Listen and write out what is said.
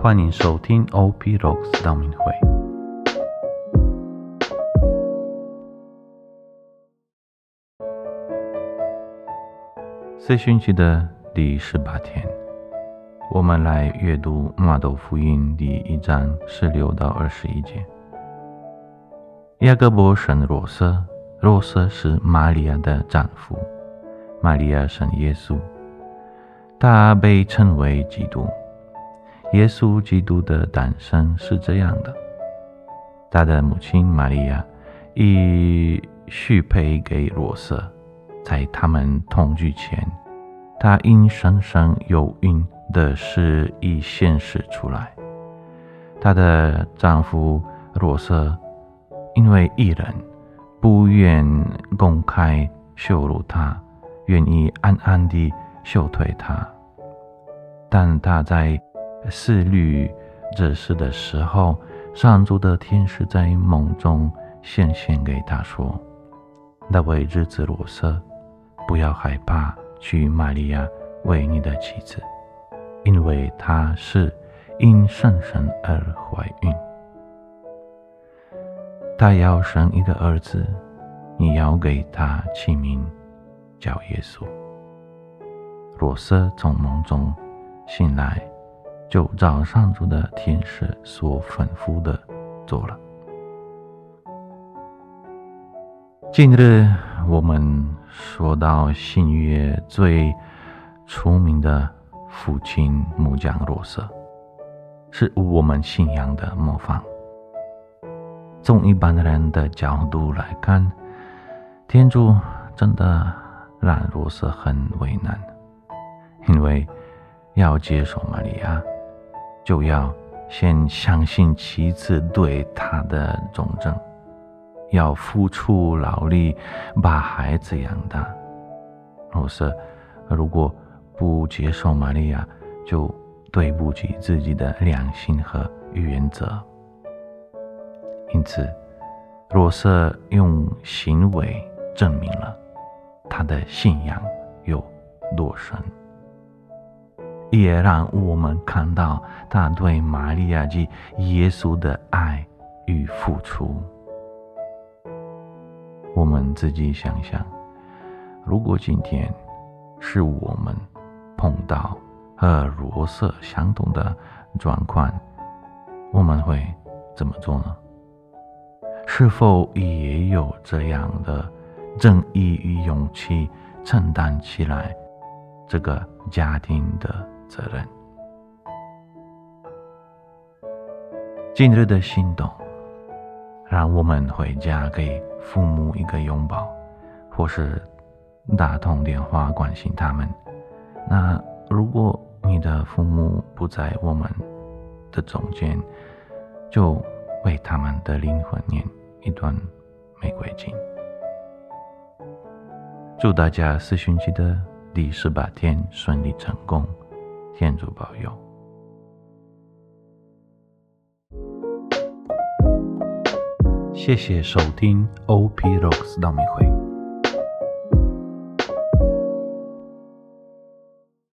欢迎收听 OP Rocks 道明会。四旬期的第十八天，我们来阅读马窦福音第一章十六到二十一节。雅各伯生罗瑟，罗瑟是玛利亚的丈夫，玛利亚生耶稣，他被称为基督。耶稣基督的诞生是这样的：他的母亲玛利亚以许配给罗瑟，在他们同居前，她因生生有孕的事已显示出来。她的丈夫罗瑟因为一人不愿公开羞辱她，愿意暗暗地羞退她，但他在。思虑这事的时候，上主的天使在梦中显现给他说：“那位日子罗瑟，不要害怕娶玛利亚为你的妻子，因为她是因圣神而怀孕。她要生一个儿子，你要给他起名叫耶稣。”罗瑟从梦中醒来。就照上主的天使所吩咐的做了。今日我们说到新约最出名的父亲木匠若瑟，是我们信仰的模范。从一般的人的角度来看，天主真的让若瑟很为难，因为要接受玛利亚。就要先相信妻子对他的忠贞，要付出劳力把孩子养大。若是如果不接受玛利亚，就对不起自己的良心和原则。因此，若瑟用行为证明了他的信仰有多深。也让我们看到他对玛利亚及耶稣的爱与付出。我们自己想想，如果今天是我们碰到和罗瑟相同的状况，我们会怎么做呢？是否也有这样的正义与勇气承担起来这个家庭的？责任。今日的行动，让我们回家给父母一个拥抱，或是打通电话关心他们。那如果你的父母不在我们的中间，就为他们的灵魂念一段玫瑰经。祝大家四旬期的第十八天顺利成功。天主保佑！谢谢收听 OP Rocks 道明会。